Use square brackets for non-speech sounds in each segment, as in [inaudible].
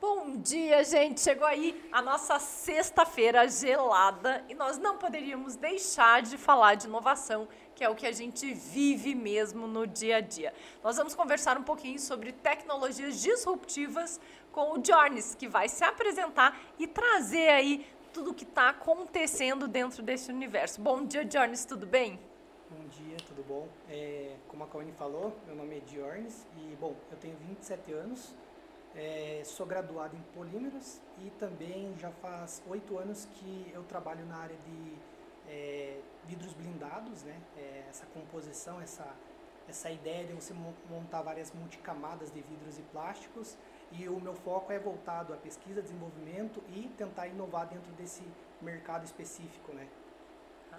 Bom dia, gente! Chegou aí a nossa sexta-feira gelada e nós não poderíamos deixar de falar de inovação, que é o que a gente vive mesmo no dia a dia. Nós vamos conversar um pouquinho sobre tecnologias disruptivas com o Jornes, que vai se apresentar e trazer aí tudo o que está acontecendo dentro desse universo. Bom dia, Jornes, tudo bem? Dia, tudo bom? É, como a Kawane falou, meu nome é Diornes e, bom, eu tenho 27 anos, é, sou graduado em polímeros e também já faz oito anos que eu trabalho na área de é, vidros blindados, né? É, essa composição, essa, essa ideia de você montar várias multicamadas de vidros e plásticos e o meu foco é voltado à pesquisa, desenvolvimento e tentar inovar dentro desse mercado específico, né?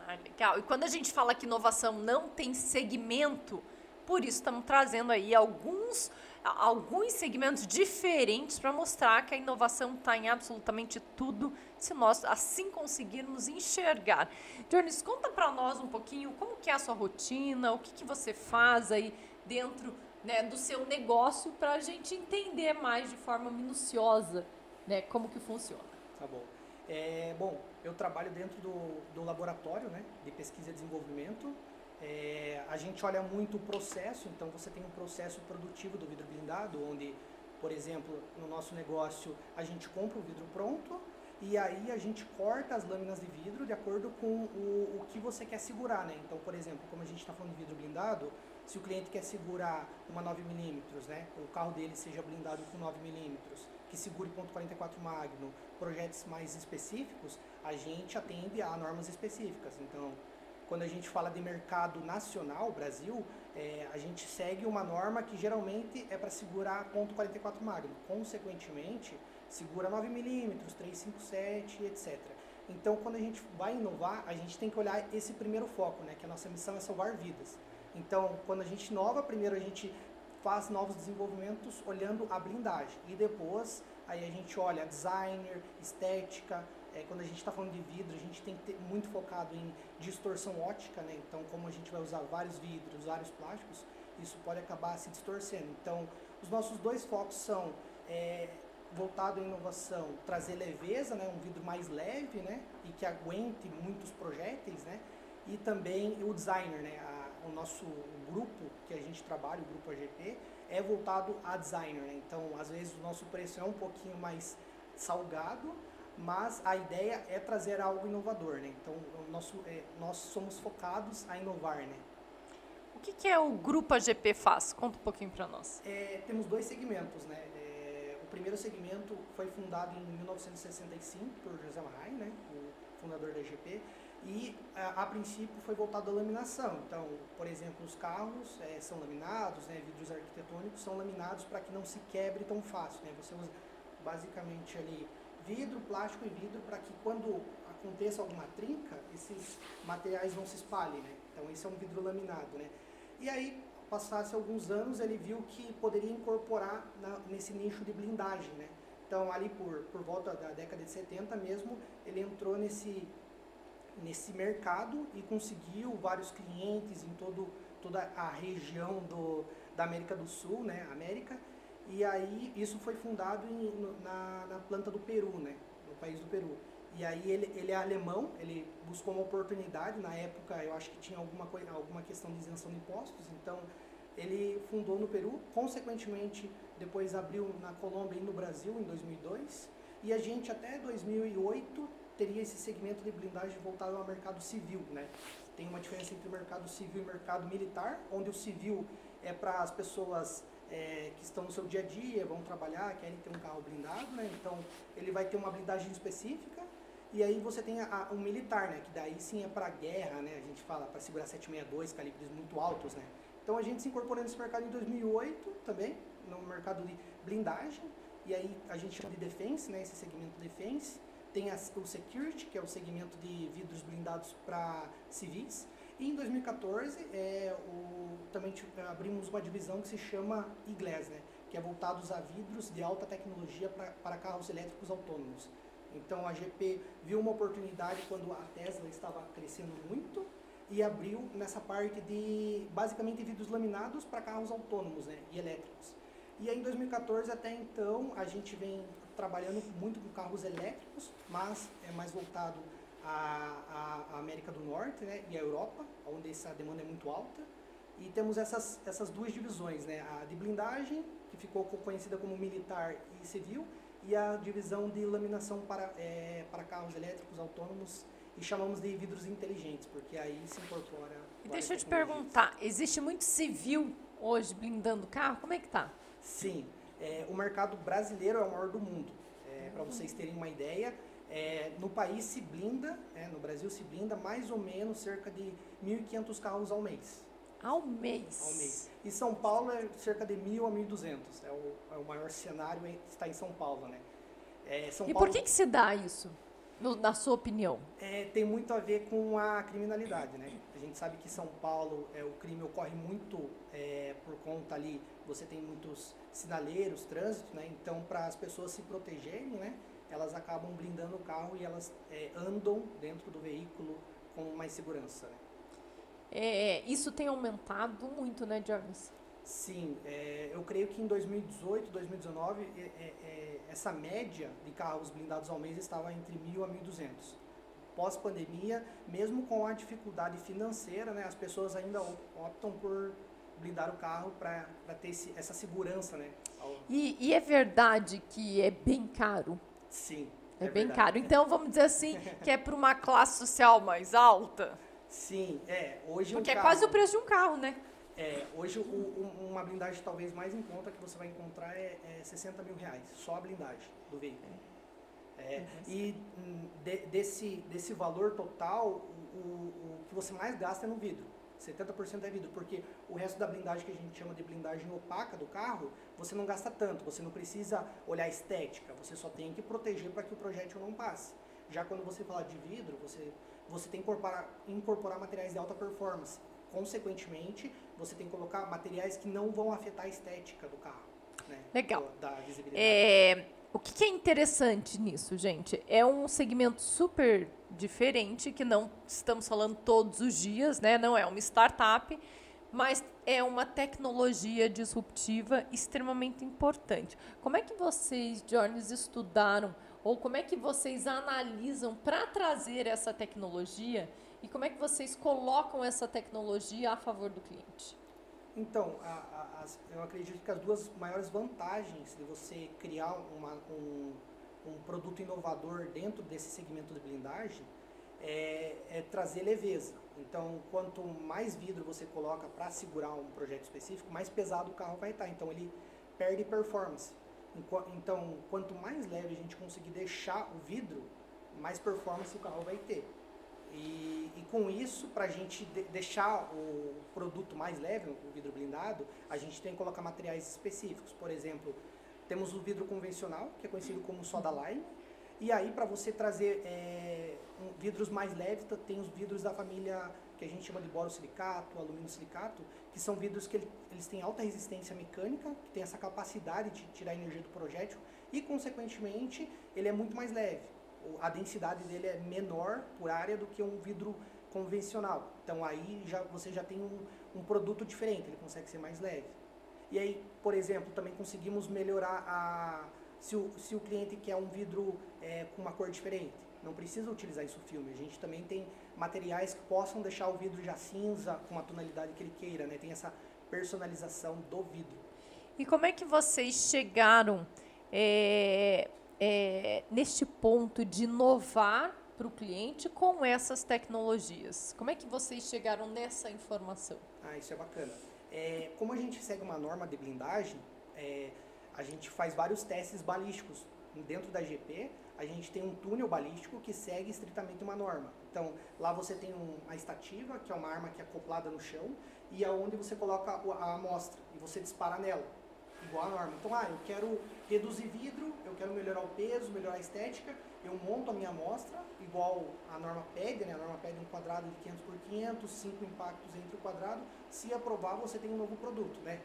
Ah, legal. E quando a gente fala que inovação não tem segmento, por isso estamos trazendo aí alguns, alguns segmentos diferentes para mostrar que a inovação está em absolutamente tudo, se nós assim conseguirmos enxergar. Jones, conta para nós um pouquinho como que é a sua rotina, o que, que você faz aí dentro né, do seu negócio para a gente entender mais de forma minuciosa né, como que funciona. Tá bom. É, bom, eu trabalho dentro do, do laboratório né, de pesquisa e desenvolvimento. É, a gente olha muito o processo, então você tem um processo produtivo do vidro blindado, onde, por exemplo, no nosso negócio, a gente compra o vidro pronto e aí a gente corta as lâminas de vidro de acordo com o, o que você quer segurar. Né? Então, por exemplo, como a gente está falando de vidro blindado, se o cliente quer segurar uma 9mm, né, o carro dele seja blindado com 9mm, que segure ponto .44 Magno, projetos mais específicos, a gente atende a normas específicas. Então, quando a gente fala de mercado nacional, Brasil, é, a gente segue uma norma que geralmente é para segurar ponto .44 Magno. Consequentemente, segura 9mm, 357, etc. Então, quando a gente vai inovar, a gente tem que olhar esse primeiro foco, né, que a nossa missão é salvar vidas. Então, quando a gente inova, primeiro a gente faz novos desenvolvimentos olhando a blindagem e depois aí a gente olha designer, estética. É, quando a gente está falando de vidro, a gente tem que ter muito focado em distorção ótica, né? Então, como a gente vai usar vários vidros, vários plásticos, isso pode acabar se distorcendo. Então, os nossos dois focos são é, voltado à inovação, trazer leveza, né? Um vidro mais leve, né? E que aguente muitos projéteis, né? E também o designer, né? A, o nosso grupo que a gente trabalha, o grupo AGP, é voltado a designer. Né? Então, às vezes o nosso preço é um pouquinho mais salgado, mas a ideia é trazer algo inovador. Né? Então, nosso, é, nós somos focados a inovar. Né? O que, que é o grupo AGP faz? Conta um pouquinho para nós. É, temos dois segmentos. Né? É, o primeiro segmento foi fundado em 1965 por José Marrai, né? o fundador da AGP e a, a, princípio foi voltado à laminação. Então, por exemplo, os carros é, são laminados, né, vidros arquitetônicos são laminados para que não se quebre tão fácil. Né? Você usa basicamente ali vidro, plástico e vidro para que quando aconteça alguma trinca, esses materiais não se espalhem. Né? Então, esse é um vidro laminado. Né? E aí, passasse alguns anos, ele viu que poderia incorporar na, nesse nicho de blindagem. Né? Então, ali por, por volta da década de 70 mesmo, ele entrou nesse nesse mercado e conseguiu vários clientes em todo, toda a região do, da América do Sul, né, América, e aí isso foi fundado em, na, na planta do Peru, né, no país do Peru. E aí ele, ele é alemão, ele buscou uma oportunidade, na época eu acho que tinha alguma, coisa, alguma questão de isenção de impostos, então ele fundou no Peru, consequentemente depois abriu na Colômbia e no Brasil em 2002, e a gente até 2008 teria esse segmento de blindagem voltado ao mercado civil, né? Tem uma diferença entre o mercado civil e o mercado militar, onde o civil é para as pessoas é, que estão no seu dia a dia, vão trabalhar, querem ter um carro blindado, né? Então ele vai ter uma blindagem específica. E aí você tem a, o militar, né? Que daí sim é para guerra, né? A gente fala para segurar 762, calibres muito altos, né? Então a gente se incorporou nesse mercado em 2008 também, no mercado de blindagem. E aí a gente chama de defense, né? Esse segmento defense tem o Security, que é o segmento de vidros blindados para civis. E em 2014 é, o, também abrimos uma divisão que se chama e-glass, né, que é voltados a vidros de alta tecnologia para carros elétricos autônomos. Então a GP viu uma oportunidade quando a Tesla estava crescendo muito e abriu nessa parte de basicamente vidros laminados para carros autônomos né, e elétricos. E aí em 2014 até então a gente vem trabalhando muito com carros elétricos, mas é mais voltado à, à América do Norte né, e à Europa, onde essa demanda é muito alta. E temos essas, essas duas divisões, né, a de blindagem, que ficou conhecida como militar e civil, e a divisão de laminação para, é, para carros elétricos autônomos e chamamos de vidros inteligentes, porque aí se incorpora. Deixa eu te perguntar, existe muito civil hoje blindando carro? Como é que tá? Sim, é, o mercado brasileiro é o maior do mundo. É, Para vocês terem uma ideia, é, no país se blinda, é, no Brasil se blinda mais ou menos cerca de 1.500 carros ao mês. Ao mês? Ao mês. E São Paulo é cerca de 1.000 a 1.200. É o, é o maior cenário está em São Paulo, né? É, São e Paulo, por que, que se dá isso? No, na sua opinião? É, tem muito a ver com a criminalidade, né? A gente sabe que São Paulo, é, o crime ocorre muito é, por conta ali, você tem muitos sinaleiros, trânsito, né? Então, para as pessoas se protegerem, né? Elas acabam blindando o carro e elas é, andam dentro do veículo com mais segurança, né? É, isso tem aumentado muito, né, Jarvis? Sim, é, eu creio que em 2018, 2019, é, é, essa média de carros blindados ao mês estava entre 1.000 a 1.200. Pós-pandemia, mesmo com a dificuldade financeira, né, as pessoas ainda optam por blindar o carro para ter esse, essa segurança. Né, e, e, é verdade que é bem caro? Sim. É, é bem verdade. caro. Então, vamos dizer assim, [laughs] que é para uma classe social mais alta? Sim, é. Hoje Porque um é carro... quase o preço de um carro, né? É, hoje o, uma blindagem talvez mais em conta que você vai encontrar é, é 60 mil reais, só a blindagem do veículo. É, e hum, de, desse, desse valor total, o, o, que você mais gasta é no vidro. 70% é vidro, porque o resto da blindagem que a gente chama de blindagem opaca do carro, você não gasta tanto, você não precisa olhar estética, você só tem que proteger para que o projétil não passe. Já quando você fala de vidro, você, você tem que incorporar, incorporar materiais de alta performance consequentemente, você tem que colocar materiais que não vão afetar a estética do carro. Né? Legal. Da visibilidade. É, o que, que é interessante nisso, gente? É um segmento super diferente, que não estamos falando todos os dias, né? não é uma startup, mas é uma tecnologia disruptiva extremamente importante. Como é que vocês, Jones, estudaram ou como é que vocês analisam para trazer essa tecnologia e como é que vocês colocam essa tecnologia a favor do cliente? Então, a, a, eu acredito que as duas maiores vantagens de você criar uma, um, um produto inovador dentro desse segmento de blindagem é, é, trazer leveza. Então, quanto mais vidro você coloca para segurar um projeto específico, mais pesado o carro vai estar. Então, ele perde performance. Então, quanto mais leve a gente conseguir deixar o vidro, mais performance o carro vai ter. E, e com isso, para a gente de, deixar o produto mais leve, o vidro blindado, a gente tem que colocar materiais específicos. Por exemplo, temos o vidro convencional, que é conhecido como soda lime. E aí, para você trazer é, um, vidros mais leves, tem os vidros da família que a gente chama de borosilicato, alumínio silicato, que são vidros que ele, eles têm alta resistência mecânica, que tem essa capacidade de tirar energia do projétil e, consequentemente, ele é muito mais leve a densidade dele é menor por área do que um vidro convencional. Então aí já, você já tem um, um produto diferente, ele consegue ser mais leve. E aí, por exemplo, também conseguimos melhorar a. Se o, se o cliente quer um vidro é, com uma cor diferente, não precisa utilizar isso filme. A gente também tem materiais que possam deixar o vidro já cinza, com a tonalidade que ele queira, né? Tem essa personalização do vidro. E como é que vocês chegaram é, é, neste ponto de inovar para o cliente com essas tecnologias? Como é que vocês chegaram nessa informação? Ah, isso é bacana. É, como a gente segue uma norma de blindagem, é, a gente faz vários testes balísticos. Dentro da GP, a gente tem um túnel balístico que segue estritamente uma norma. Então, lá você tem um, a estativa, que é uma arma que é acoplada no chão, e é onde você coloca a amostra e você dispara nela igual a norma. Então, ah, eu quero reduzir vidro, eu quero melhorar o peso, melhorar a estética, eu monto a minha amostra, igual a norma pede, né? A norma pede um quadrado de 500 por 500, 5 impactos entre o quadrado. Se aprovar, você tem um novo produto, né?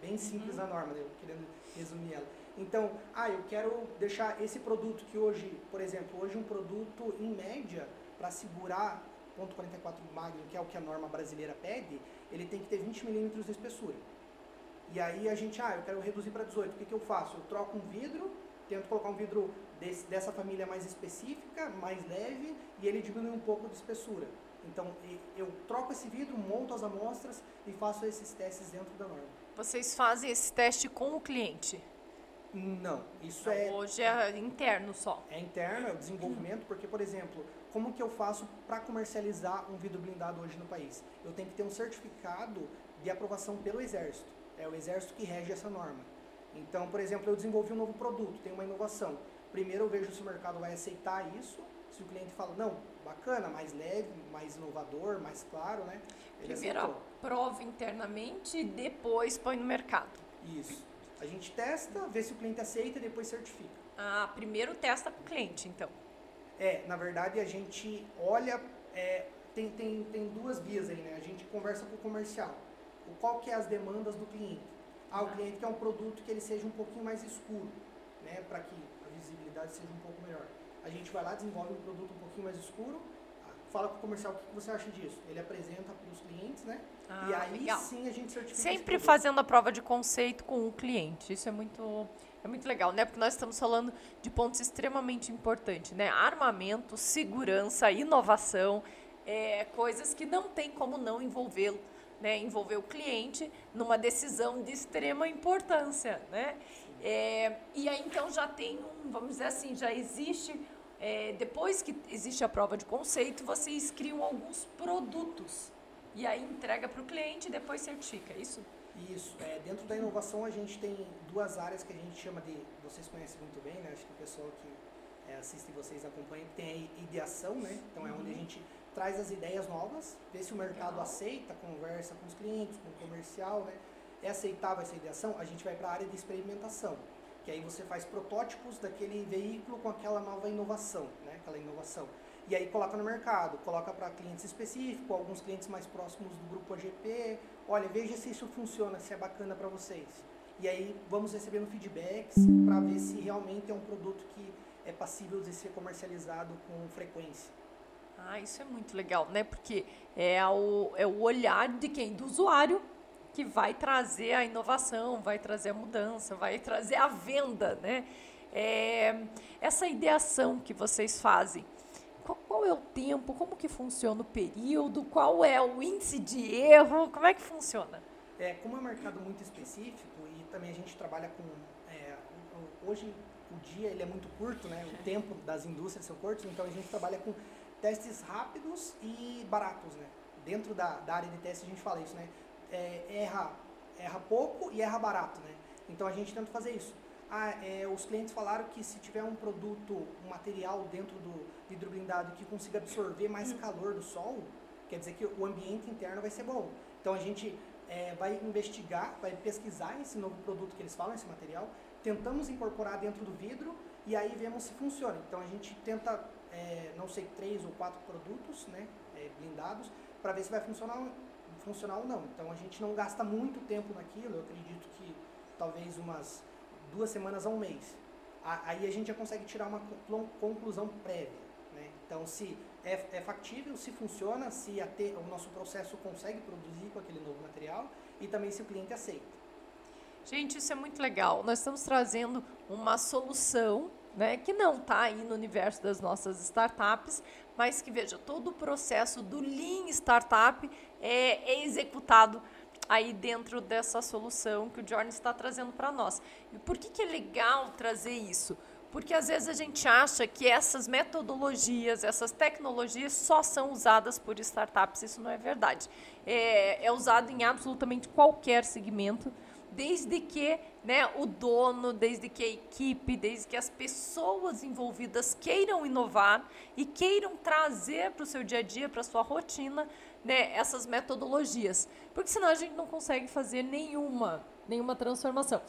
Bem simples uhum. a norma, né? querendo resumir ela. Então, ah, eu quero deixar esse produto que hoje, por exemplo, hoje um produto em média para segurar ponto .44 Magnum, que é o que a norma brasileira pede, ele tem que ter 20 milímetros de espessura. E aí a gente, ah, eu quero reduzir para 18, o que, que eu faço? Eu troco um vidro, tento colocar um vidro desse, dessa família mais específica, mais leve, e ele diminui um pouco de espessura. Então, eu troco esse vidro, monto as amostras e faço esses testes dentro da norma. Vocês fazem esse teste com o cliente? Não, isso Não, é... Hoje é interno só. É interno, é o desenvolvimento, porque, por exemplo, como que eu faço para comercializar um vidro blindado hoje no país? Eu tenho que ter um certificado de aprovação pelo Exército. É o Exército que rege essa norma. Então, por exemplo, eu desenvolvi um novo produto, tem uma inovação. Primeiro eu vejo se o mercado vai aceitar isso. Se o cliente fala, não, bacana, mais leve, mais inovador, mais claro, né? Ele Primeiro aceitou. prova internamente e depois põe no mercado. Isso. A gente testa, vê se o cliente aceita e depois certifica. Ah, primeiro testa com o cliente, então. É, na verdade a gente olha, é, tem, tem, tem duas vias aí, né? A gente conversa com o comercial. Qual que é as demandas do cliente? Ah, o cliente quer um produto que ele seja um pouquinho mais escuro, né? Para que a visibilidade seja um pouco melhor. A gente vai lá, desenvolve um produto um pouquinho mais escuro, fala com o comercial o que você acha disso. Ele apresenta para os clientes, né? Ah, e aí legal. sim a gente certifica. Sempre fazendo a prova de conceito com o cliente. Isso é muito, é muito legal, né? Porque nós estamos falando de pontos extremamente importantes, né? Armamento, segurança, inovação, é, coisas que não tem como não envolvê-lo. Né, envolver o cliente numa decisão de extrema importância, né? É, e aí então já tem um, vamos dizer assim, já existe é, depois que existe a prova de conceito, vocês criam alguns produtos e aí entrega para o cliente e depois certifica, é isso? Isso. É, dentro da inovação a gente tem duas áreas que a gente chama de, vocês conhecem muito bem, né? Acho que o pessoal que é, assiste vocês acompanha, tem a ideação, né? Então é onde a uhum. gente traz as ideias novas, vê se o mercado aceita, conversa com os clientes, com o comercial, né? É aceitável essa ideação, a gente vai para a área de experimentação que aí você faz protótipos daquele veículo com aquela nova inovação, né? aquela inovação. E aí coloca no mercado, coloca para clientes específicos, alguns clientes mais próximos do grupo AGP. Olha, veja se isso funciona, se é bacana para vocês. E aí vamos recebendo feedbacks para ver se realmente é um produto que é passível de ser comercializado com frequência. Ah, isso é muito legal, né? Porque é o, é o olhar de quem? Do usuário que vai trazer a inovação, vai trazer a mudança, vai trazer a venda, né? É, essa ideação que vocês fazem, qual, qual, é o tempo, como que funciona o período, qual é o índice de erro, como é que funciona? É, como é um mercado muito específico e também a gente trabalha com, é, hoje o dia ele é muito curto, né? O tempo das indústrias são curtos, então a gente trabalha com testes rápidos e baratos, né? Dentro da, da área de teste a gente fala isso, né? é, erra, erra pouco e erra barato, né? Então a gente tenta fazer isso. Ah, é, os clientes falaram que se tiver um produto, um material dentro do vidro blindado que consiga absorver mais hum. calor do sol, quer dizer que o ambiente interno vai ser bom. Então a gente é, vai investigar, vai pesquisar esse novo produto que eles falam, esse material, tentamos incorporar dentro do vidro e aí vemos se funciona. Então a gente tenta, é, não sei, três ou quatro produtos né, é, blindados para ver se vai funcionar funcionar ou não. Então a gente não gasta muito tempo naquilo, eu acredito que talvez umas duas semanas a um mês. Aí a gente já consegue tirar uma conclusão prévia. Né? Então se é, é factível, se funciona, se o nosso processo consegue produzir com aquele novo material e também se o cliente aceita. Gente, isso é muito legal. Nós estamos trazendo uma solução né, que não está aí no universo das nossas startups, mas que veja todo o processo do Lean Startup é, é executado aí dentro dessa solução que o Jordan está trazendo para nós. E por que, que é legal trazer isso? Porque às vezes a gente acha que essas metodologias, essas tecnologias só são usadas por startups. Isso não é verdade. É, é usado em absolutamente qualquer segmento desde que né, o dono, desde que a equipe, desde que as pessoas envolvidas queiram inovar e queiram trazer para o seu dia a dia, para a sua rotina, né, essas metodologias. Porque senão a gente não consegue fazer nenhuma, nenhuma transformação.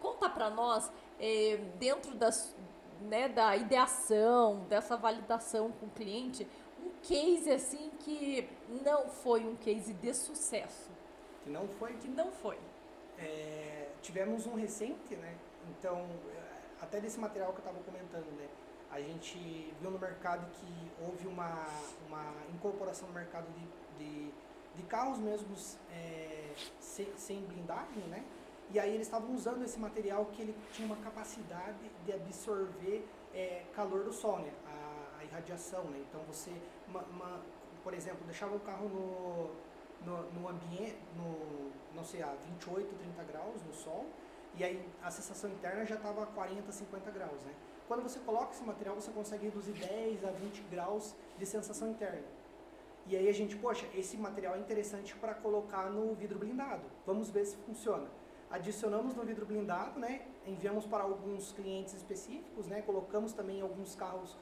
Conta para nós, é, dentro das, né, da ideação, dessa validação com o cliente, um case assim que não foi um case de sucesso. Que não foi? Que não foi. É, tivemos um recente, né? Então, até desse material que eu estava comentando, né? A gente viu no mercado que houve uma, uma incorporação no mercado de, de, de carros mesmos é, sem, sem, blindagem, né? E aí eles estavam usando esse material que ele tinha uma capacidade de absorver é, calor do sol, né? A, a irradiação, né? Então você, uma, uma, por exemplo, deixava o carro no, no, no ambiente, no, não sei, a 28, 30 graus no sol, e aí a sensação interna já estava a 40, 50 graus, né? Quando você coloca esse material, você consegue reduzir 10 a 20 graus de sensação interna. E aí a gente, poxa, esse material é interessante para colocar no vidro blindado. Vamos ver se funciona. Adicionamos no vidro blindado, né? Enviamos para alguns clientes específicos, né? Colocamos também alguns carros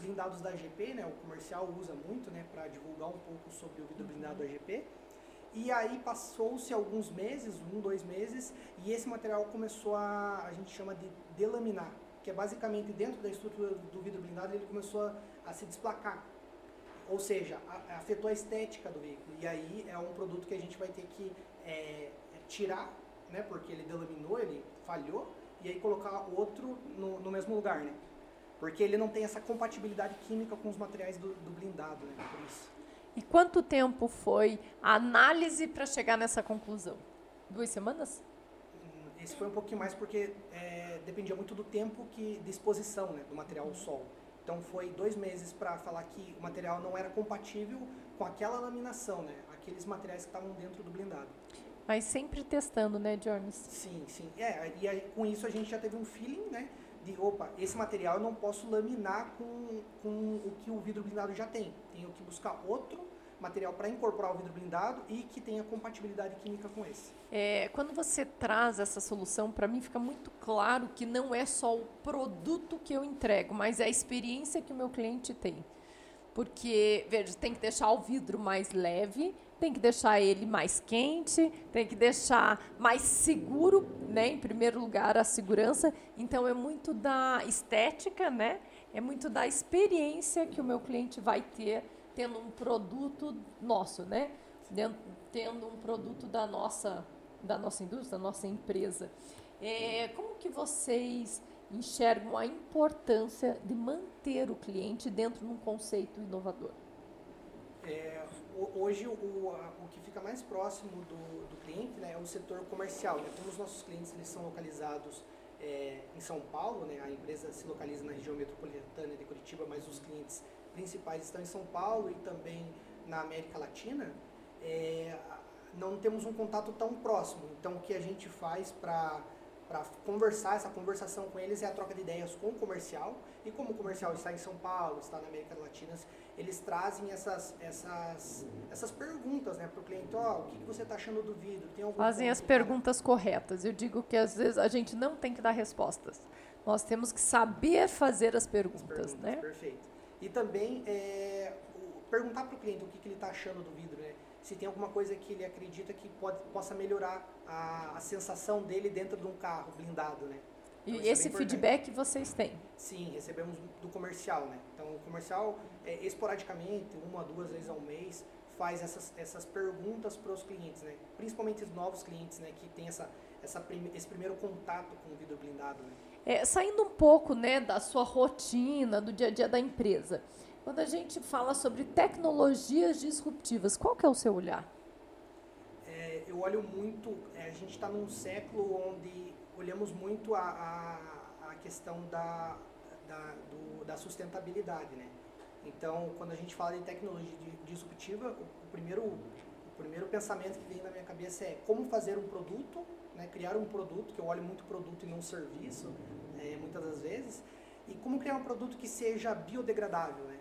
blindados da GP, né? O comercial usa muito, né? Para divulgar um pouco sobre o vidro blindado da GP. E aí passou-se alguns meses, um, dois meses, e esse material começou a, a gente chama de delaminar, que é basicamente dentro da estrutura do vidro blindado ele começou a, a se desplacar. Ou seja, a, afetou a estética do veículo. E aí é um produto que a gente vai ter que é, tirar, né, porque ele delaminou, ele falhou, e aí colocar outro no, no mesmo lugar, né? Porque ele não tem essa compatibilidade química com os materiais do, do blindado, né? Por isso. E quanto tempo foi a análise para chegar nessa conclusão? Duas semanas? Esse foi um pouquinho mais porque é, dependia muito do tempo que, de exposição né, do material ao sol. Então foi dois meses para falar que o material não era compatível com aquela laminação, né? Aqueles materiais que estavam dentro do blindado. Mas sempre testando, né, Jones? Sim, sim. É, e aí, com isso a gente já teve um feeling, né? De, opa, esse material eu não posso laminar com, com o que o vidro blindado já tem. Tenho que buscar outro material para incorporar o vidro blindado e que tenha compatibilidade química com esse. É, quando você traz essa solução, para mim fica muito claro que não é só o produto que eu entrego, mas é a experiência que o meu cliente tem. Porque, veja, tem que deixar o vidro mais leve, tem que deixar ele mais quente, tem que deixar mais seguro, né? Em primeiro lugar, a segurança. Então, é muito da estética, né? É muito da experiência que o meu cliente vai ter tendo um produto nosso, né? Tendo um produto da nossa, da nossa indústria, da nossa empresa. É, como que vocês enxergam a importância de manter o cliente dentro de um conceito inovador? É, hoje o, o que fica mais próximo do, do cliente né, é o setor comercial. Né? Como os nossos clientes eles são localizados é, em São Paulo, né, a empresa se localiza na região metropolitana de Curitiba, mas os clientes principais estão em São Paulo e também na América Latina, é, não temos um contato tão próximo. Então, o que a gente faz para para conversar, essa conversação com eles é a troca de ideias com o comercial. E como o comercial está em São Paulo, está na América Latina, eles trazem essas, essas, essas perguntas né, para o cliente. Oh, o que, que você está achando do vidro? Tem algum Fazem as perguntas corretas. Eu digo que às vezes a gente não tem que dar respostas. Nós temos que saber fazer as perguntas, as perguntas né? Perfeito. E também é, perguntar para o cliente o que, que ele está achando do vidro, né? Se tem alguma coisa que ele acredita que pode, possa melhorar a, a sensação dele dentro de um carro blindado, né? Então, e é esse é feedback vocês têm? Sim, recebemos do comercial, né? Então, o comercial, é, esporadicamente, uma, duas vezes ao mês, faz essas, essas perguntas para os clientes, né? Principalmente os novos clientes, né? Que tem essa, essa prime, esse primeiro contato com o vidro blindado, né? É, saindo um pouco né, da sua rotina, do dia a dia da empresa, quando a gente fala sobre tecnologias disruptivas, qual que é o seu olhar? Eu olho muito, é, a gente está num século onde olhamos muito a, a, a questão da, da, do, da sustentabilidade, né? Então, quando a gente fala de tecnologia disruptiva, o, o, primeiro, o primeiro pensamento que vem na minha cabeça é como fazer um produto, né, criar um produto, que eu olho muito produto e não serviço, é, muitas das vezes, e como criar um produto que seja biodegradável. Né?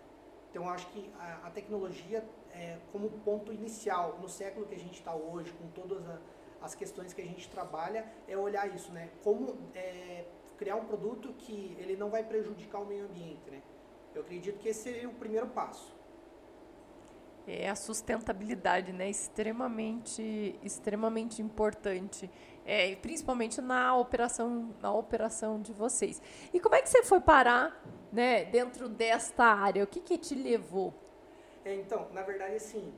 Então, acho que a, a tecnologia, é, como ponto inicial, no século que a gente está hoje, com todas a, as questões que a gente trabalha, é olhar isso, né? Como é, criar um produto que ele não vai prejudicar o meio ambiente, né? Eu acredito que esse seria o primeiro passo. É a sustentabilidade, né? Extremamente, extremamente importante é, principalmente na operação, na operação de vocês. E como é que você foi parar né, dentro desta área? O que, que te levou? É, então, na verdade, assim,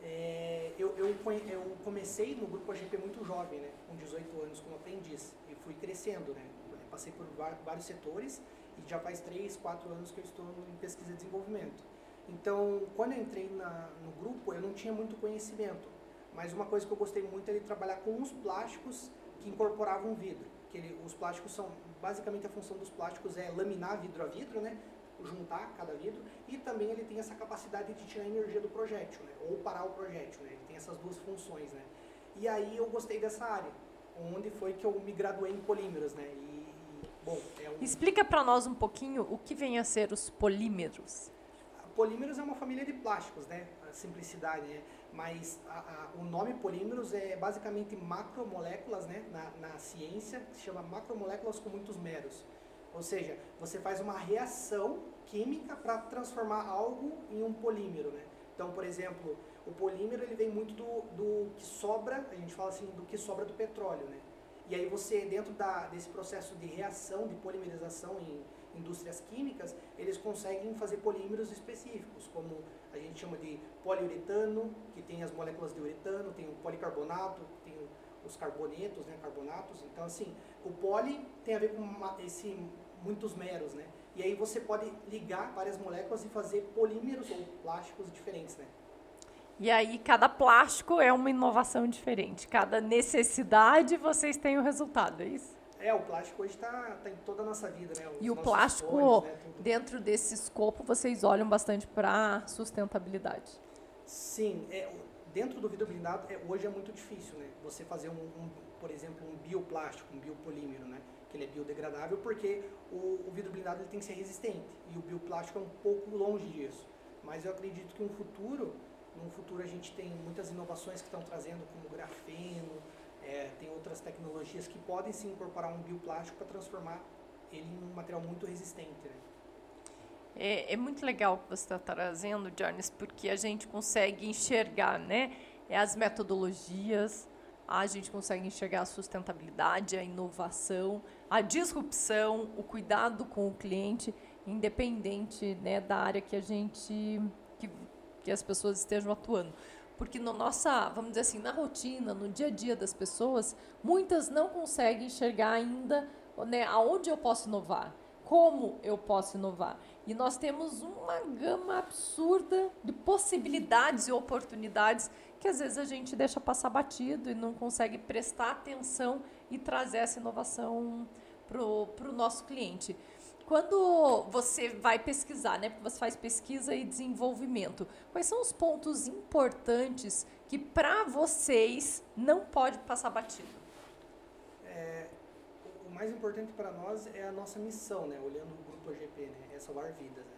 é, eu, eu, eu, comecei no grupo AGP muito jovem, né, com 18 anos, como aprendiz, e fui crescendo, né, passei por vários setores e já faz 3, 4 anos que eu estou em pesquisa e desenvolvimento. Então, quando eu entrei na, no grupo, eu não tinha muito conhecimento. Mas uma coisa que eu gostei muito é de trabalhar com os plásticos que incorporavam vidro. Que ele, os plásticos são, basicamente a função dos plásticos é laminar vidro a vidro, né? Juntar cada vidro e também ele tem essa capacidade de tirar energia do projétil, né? ou parar o projétil, né? ele tem essas duas funções. Né? E aí eu gostei dessa área, onde foi que eu me graduei em polímeros. Né? E, bom, é um... Explica para nós um pouquinho o que vem a ser os polímeros. Polímeros é uma família de plásticos, né? a simplicidade, né? mas a, a, o nome polímeros é basicamente macromoléculas né? na, na ciência, se chama macromoléculas com muitos meros. Ou seja, você faz uma reação química para transformar algo em um polímero, né? Então, por exemplo, o polímero ele vem muito do, do que sobra, a gente fala assim, do que sobra do petróleo, né? E aí você, dentro da, desse processo de reação, de polimerização em indústrias químicas, eles conseguem fazer polímeros específicos, como a gente chama de poliuretano, que tem as moléculas de uretano, tem o policarbonato, tem os carbonetos, né, carbonatos. Então, assim, o poli tem a ver com esse muitos meros, né? E aí você pode ligar várias moléculas e fazer polímeros ou plásticos diferentes, né? E aí cada plástico é uma inovação diferente. Cada necessidade vocês têm o resultado, é isso? É, o plástico hoje está tá em toda a nossa vida, né? Os e o plástico, né? dentro desse escopo, vocês olham bastante para sustentabilidade. Sim, é, dentro do vidro blindado, é, hoje é muito difícil, né? Você fazer, um, um, por exemplo, um bioplástico, um biopolímero, né? Que ele é biodegradável, porque o, o vidro blindado ele tem que ser resistente e o bioplástico é um pouco longe disso. Mas eu acredito que no futuro, no futuro a gente tem muitas inovações que estão trazendo, como grafeno, é, tem outras tecnologias que podem se incorporar um bioplástico para transformar ele em um material muito resistente. Né? É, é, muito legal o que você está trazendo, Jarnes, porque a gente consegue enxergar né, é as metodologias, a gente consegue enxergar a sustentabilidade, a inovação, a disrupção, o cuidado com o cliente, independente né, da área que a gente que, que as pessoas estejam atuando. Porque no nossa, vamos dizer assim, na rotina, no dia a dia das pessoas, muitas não conseguem enxergar ainda né, aonde eu posso inovar, como eu posso inovar. E nós temos uma gama absurda de possibilidades e oportunidades que às vezes a gente deixa passar batido e não consegue prestar atenção e trazer essa inovação para o nosso cliente. Quando você vai pesquisar, né, você faz pesquisa e desenvolvimento, quais são os pontos importantes que para vocês não pode passar batido? É, o mais importante para nós é a nossa missão, né, olhando o grupo AGP, né, é salvar vidas. Né?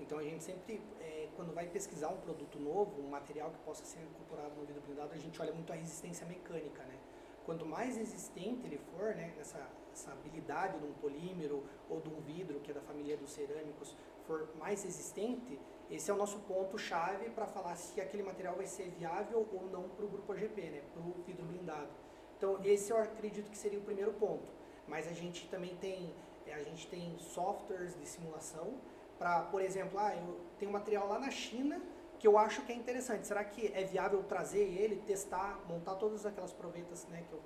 Então a gente sempre, é, quando vai pesquisar um produto novo, um material que possa ser incorporado no vidro blindado, a gente olha muito a resistência mecânica, né? Quanto mais resistente ele for, né, essa, essa habilidade de um polímero ou de um vidro, que é da família dos cerâmicos, for mais resistente, esse é o nosso ponto-chave para falar se aquele material vai ser viável ou não para o grupo AGP, né, para o vidro blindado. Então, esse eu acredito que seria o primeiro ponto. Mas a gente também tem, a gente tem softwares de simulação para, por exemplo, ah, eu tenho material lá na China que eu acho que é interessante. Será que é viável trazer ele, testar, montar todas aquelas provetas, né, que eu,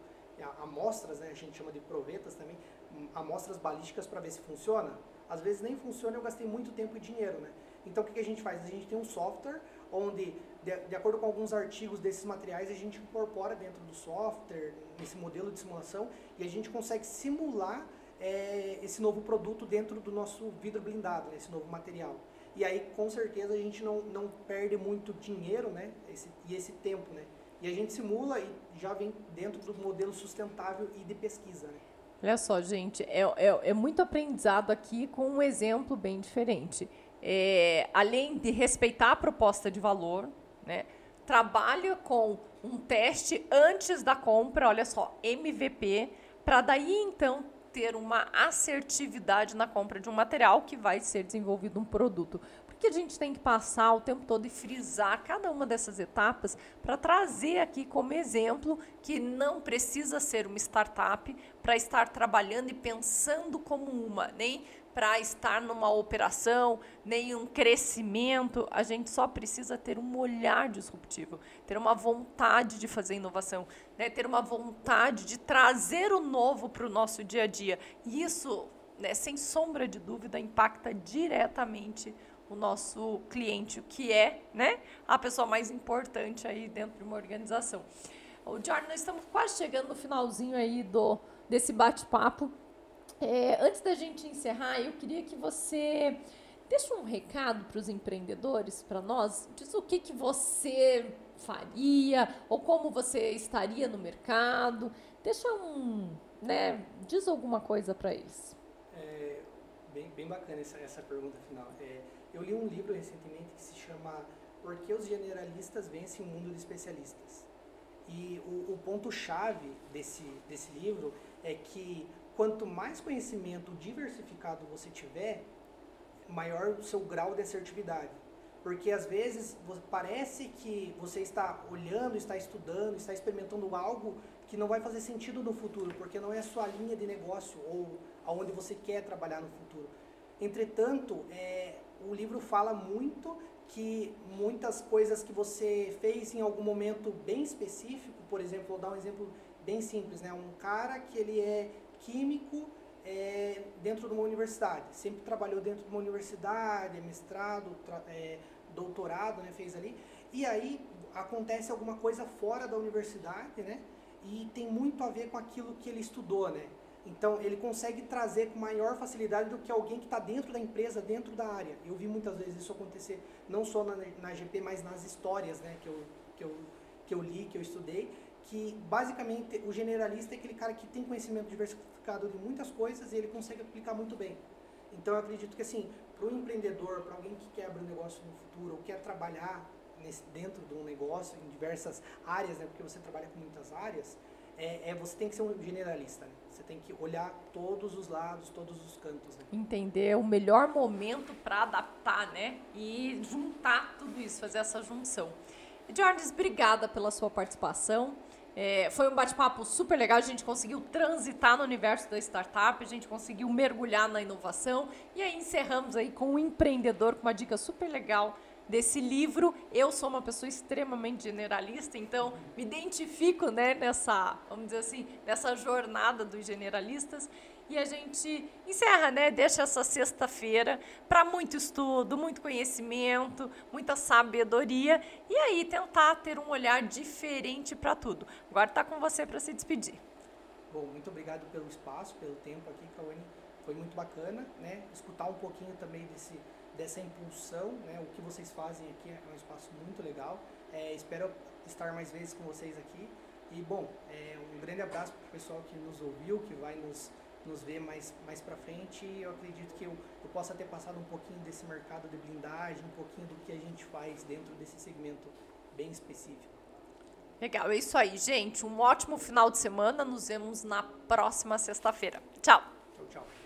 amostras, né, a gente chama de provetas também, hum, amostras balísticas para ver se funciona? Às vezes nem funciona, eu gastei muito tempo e dinheiro, né? Então o que, que a gente faz? A gente tem um software onde, de, de, acordo com alguns artigos desses materiais, a gente incorpora dentro do software, nesse modelo de simulação, e a gente consegue simular é, esse novo produto dentro do nosso vidro blindado, né, esse novo material. E aí, com certeza, a gente não, não perde muito dinheiro né, esse, e esse tempo. Né? E a gente simula e já vem dentro do modelo sustentável e de pesquisa. Né? Olha só, gente, é, é, é muito aprendizado aqui com um exemplo bem diferente. É, além de respeitar a proposta de valor, né, trabalha com um teste antes da compra, olha só, MVP, para daí então ter uma assertividade na compra de um material que vai ser desenvolvido um produto. Porque a gente tem que passar o tempo todo e frisar cada uma dessas etapas para trazer aqui como exemplo que não precisa ser uma startup para estar trabalhando e pensando como uma, nem para estar numa operação, nem um crescimento. A gente só precisa ter um olhar disruptivo, ter uma vontade de fazer inovação, né? ter uma vontade de trazer o novo para o nosso dia a dia. E isso, né, sem sombra de dúvida, impacta diretamente o nosso cliente, o que é né, a pessoa mais importante aí dentro de uma organização. O Jordan, nós estamos quase chegando no finalzinho aí do, desse bate-papo. É, antes da gente encerrar, eu queria que você deixe um recado para os empreendedores, para nós. Diz o que, que você faria ou como você estaria no mercado. Deixa um, né, diz alguma coisa para eles. É, bem, bem bacana essa, essa pergunta final. É, eu li um livro recentemente que se chama Por que os generalistas vencem o mundo de especialistas? E o, o ponto-chave desse, desse livro é que quanto mais conhecimento diversificado você tiver, maior o seu grau de assertividade. Porque às vezes parece que você está olhando, está estudando, está experimentando algo que não vai fazer sentido no futuro, porque não é a sua linha de negócio ou aonde você quer trabalhar no futuro. Entretanto, é, o livro fala muito que muitas coisas que você fez em algum momento bem específico, por exemplo, vou dar um exemplo bem simples, né? Um cara que ele é químico é, dentro de uma universidade, sempre trabalhou dentro de uma universidade, é mestrado, é, doutorado, né? Fez ali. E aí acontece alguma coisa fora da universidade, né? E tem muito a ver com aquilo que ele estudou, né? Então, ele consegue trazer com maior facilidade do que alguém que está dentro da empresa, dentro da área. Eu vi muitas vezes isso acontecer, não só na, na GP, mas nas histórias né, que, eu, que, eu, que eu li, que eu estudei, que basicamente o generalista é aquele cara que tem conhecimento diversificado de muitas coisas e ele consegue aplicar muito bem. Então, eu acredito que, assim, para um empreendedor, para alguém que quer abrir um negócio no futuro, ou quer trabalhar nesse, dentro de um negócio, em diversas áreas, né, porque você trabalha com muitas áreas, é, é, você tem que ser um generalista. Né? Você tem que olhar todos os lados, todos os cantos. Né? Entender o melhor momento para adaptar, né? E juntar tudo isso, fazer essa junção. Jorges, obrigada pela sua participação. É, foi um bate-papo super legal. A gente conseguiu transitar no universo da startup, a gente conseguiu mergulhar na inovação e aí encerramos aí com um empreendedor com uma dica super legal desse livro. Eu sou uma pessoa extremamente generalista, então me identifico né, nessa, vamos dizer assim, nessa jornada dos generalistas. E a gente encerra, né? Deixa essa sexta-feira para muito estudo, muito conhecimento, muita sabedoria e aí tentar ter um olhar diferente para tudo. Agora está com você para se despedir. Bom, muito obrigado pelo espaço, pelo tempo aqui, Cauane. Foi muito bacana, né? Escutar um pouquinho também desse dessa impulsão, né? O que vocês fazem aqui é um espaço muito legal. É, espero estar mais vezes com vocês aqui. E, bom, é, um grande abraço para o pessoal que nos ouviu, que vai nos, nos ver mais, mais para frente. Eu acredito que eu, eu possa ter passado um pouquinho desse mercado de blindagem, um pouquinho do que a gente faz dentro desse segmento bem específico. Legal, é isso aí, gente. Um ótimo final de semana. Nos vemos na próxima sexta-feira. Tchau. Tchau, tchau.